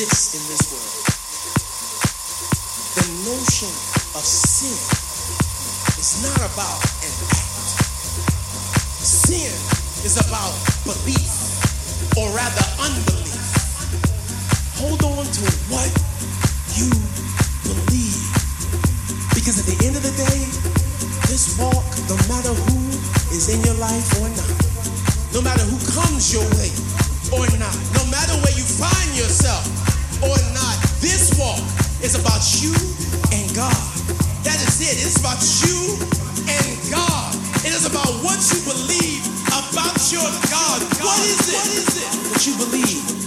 and exist in this world. The notion of sin is not about an act. Sin is about belief, or rather unbelief. Hold on to what you believe. Because at the end of the day, this walk, no matter who is in your life or not, no matter who comes your way or not, no matter where you find yourself is about you and God. That is it. It's about you and God. It is about what you believe about your God. What is it? What is it that you believe?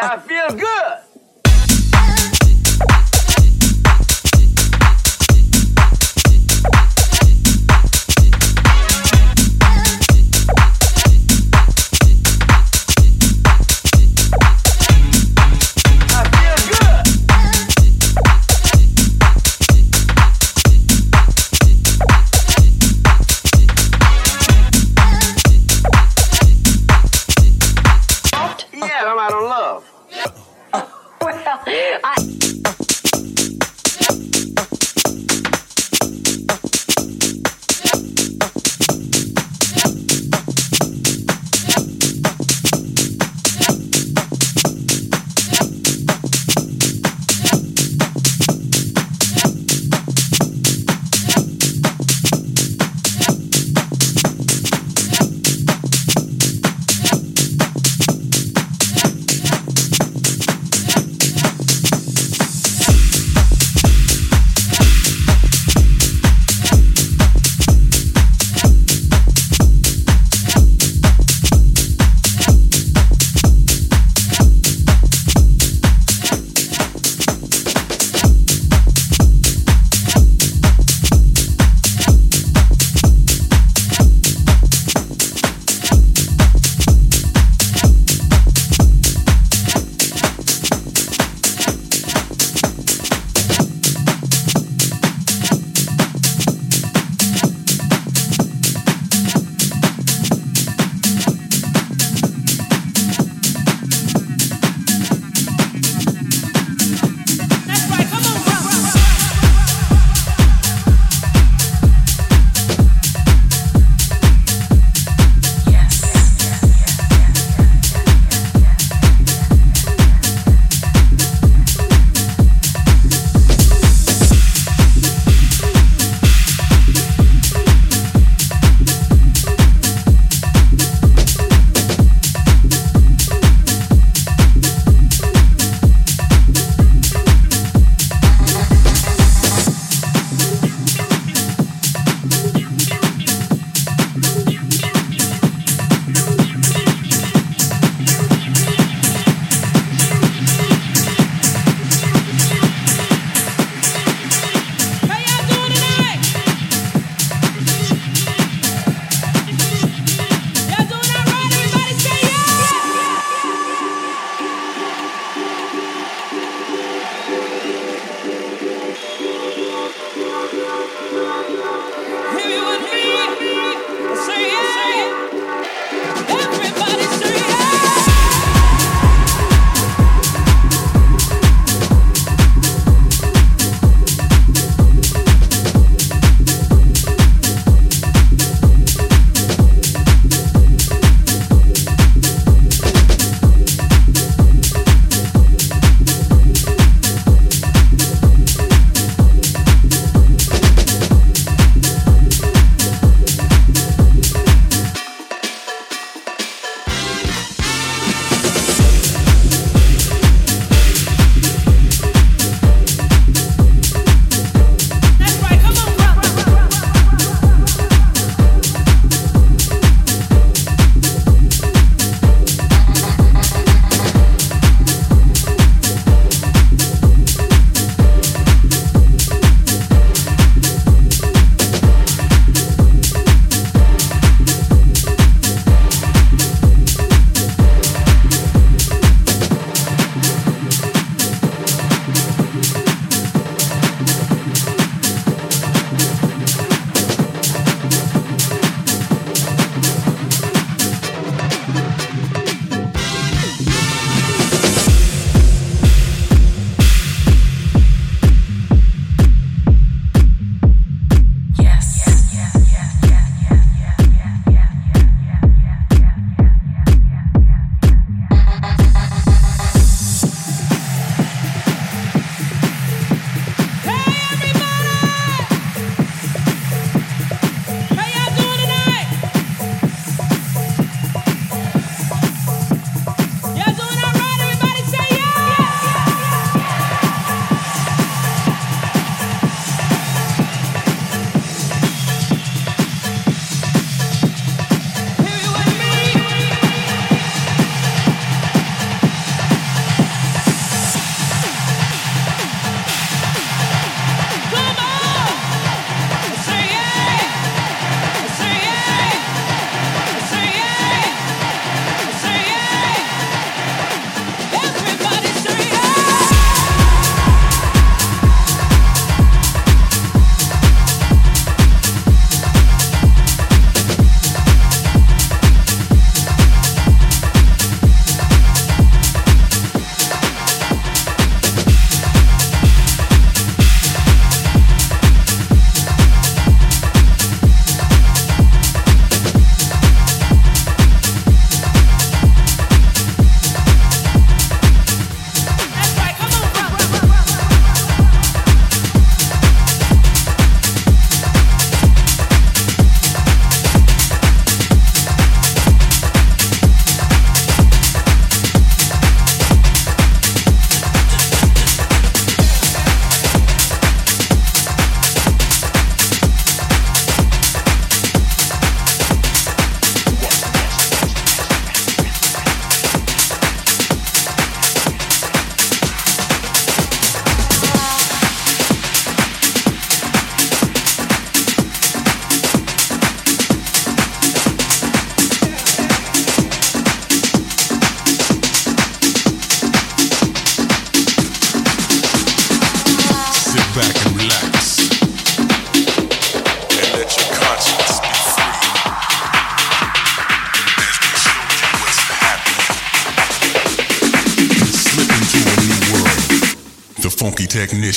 fazer.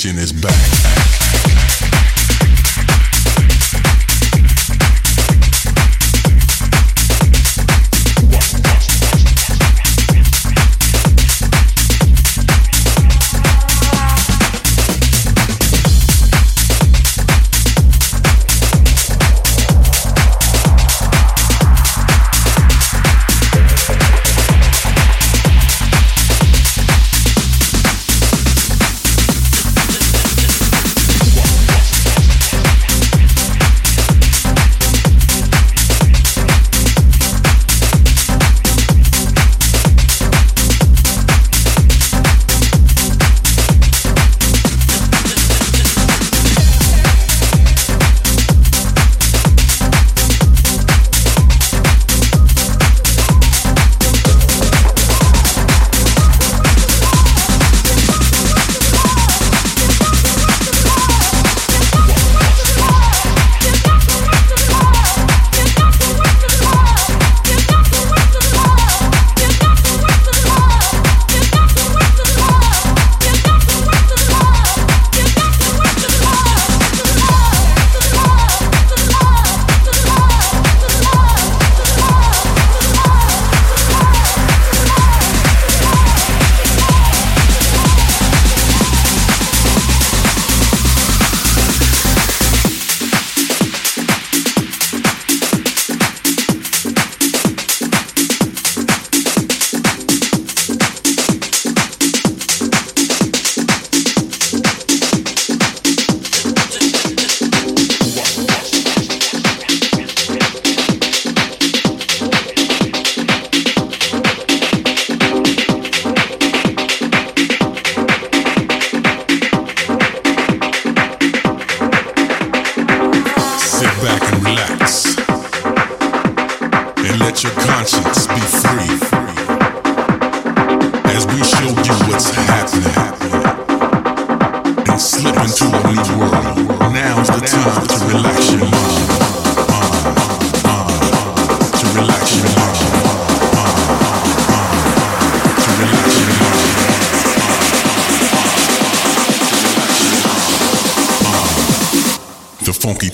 Is back.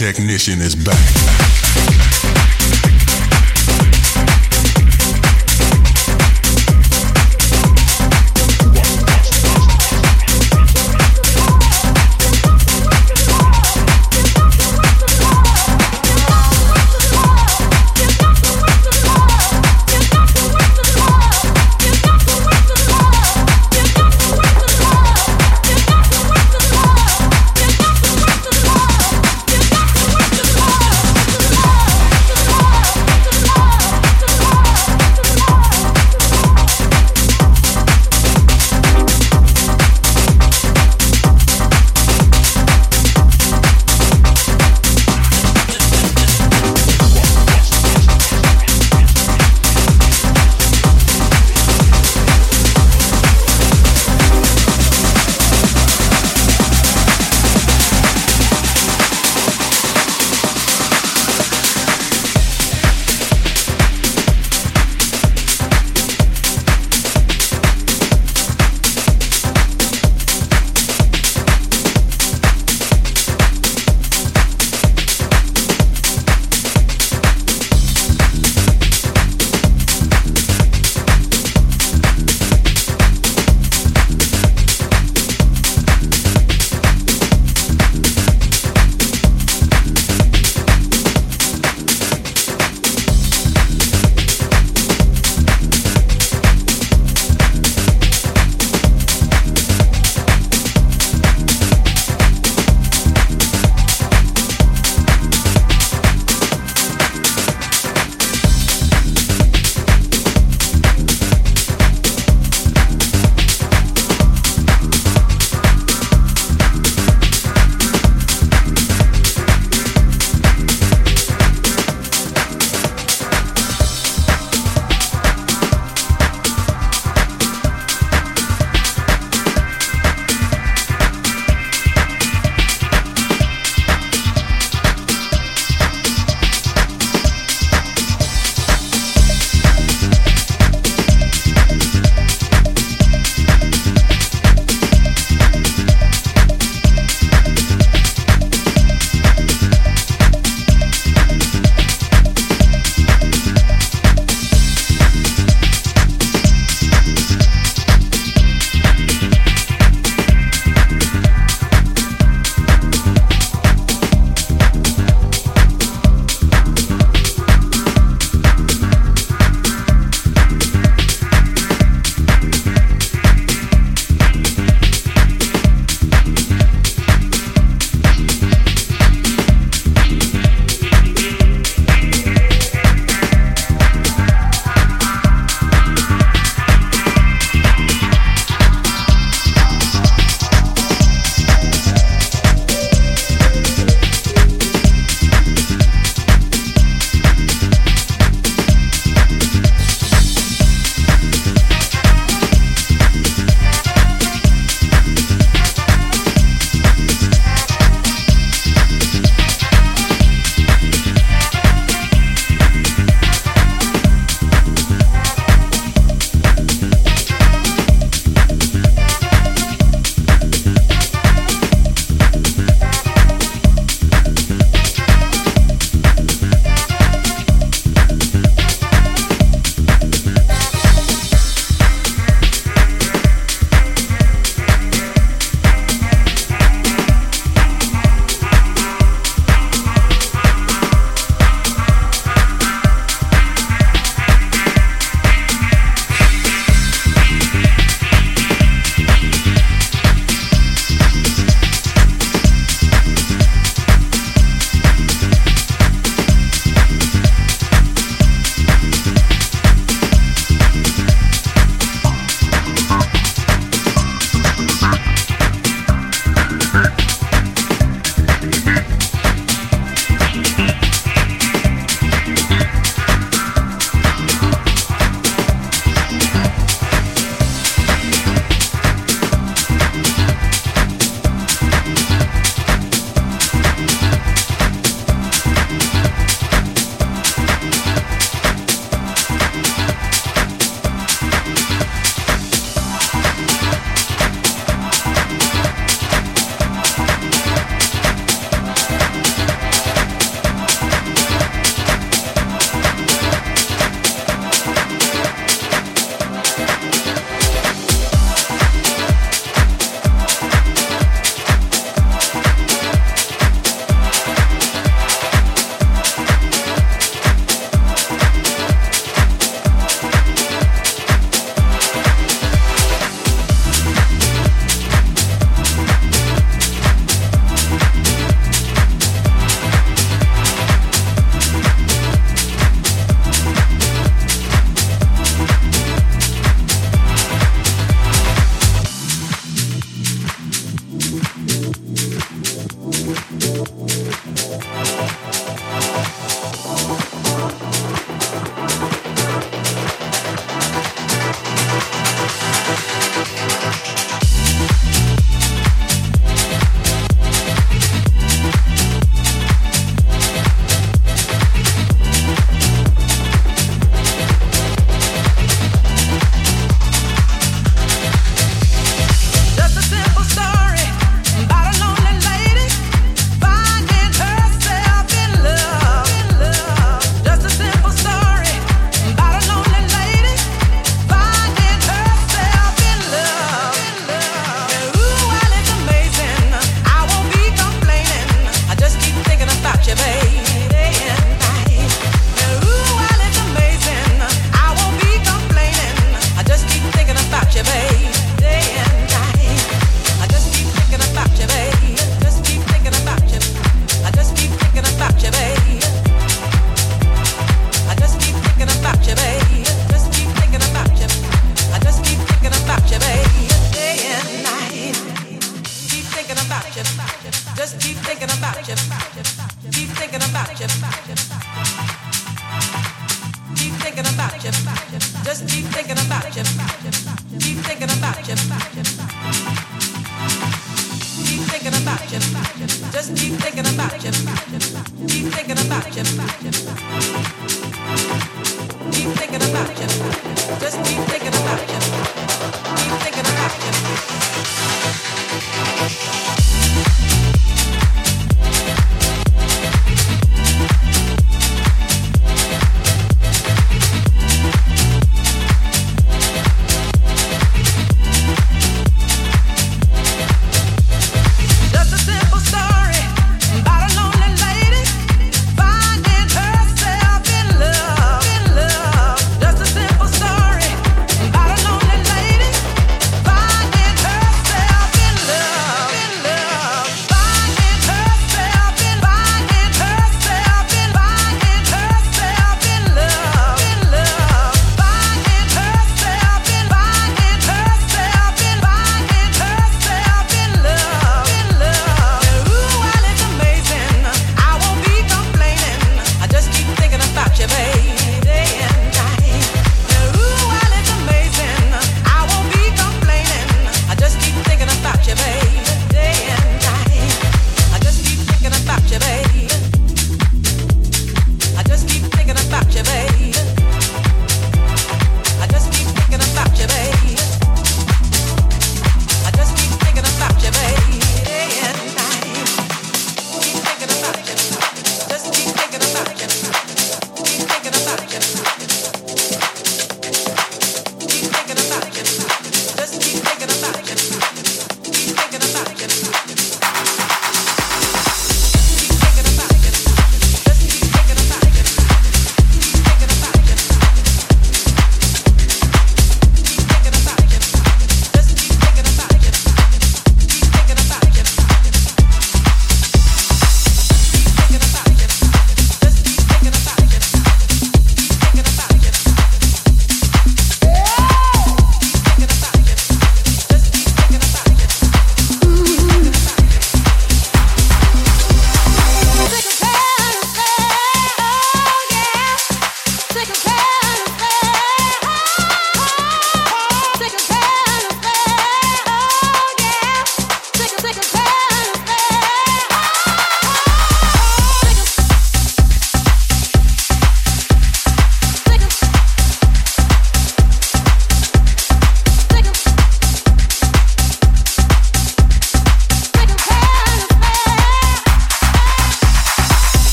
Technician is back.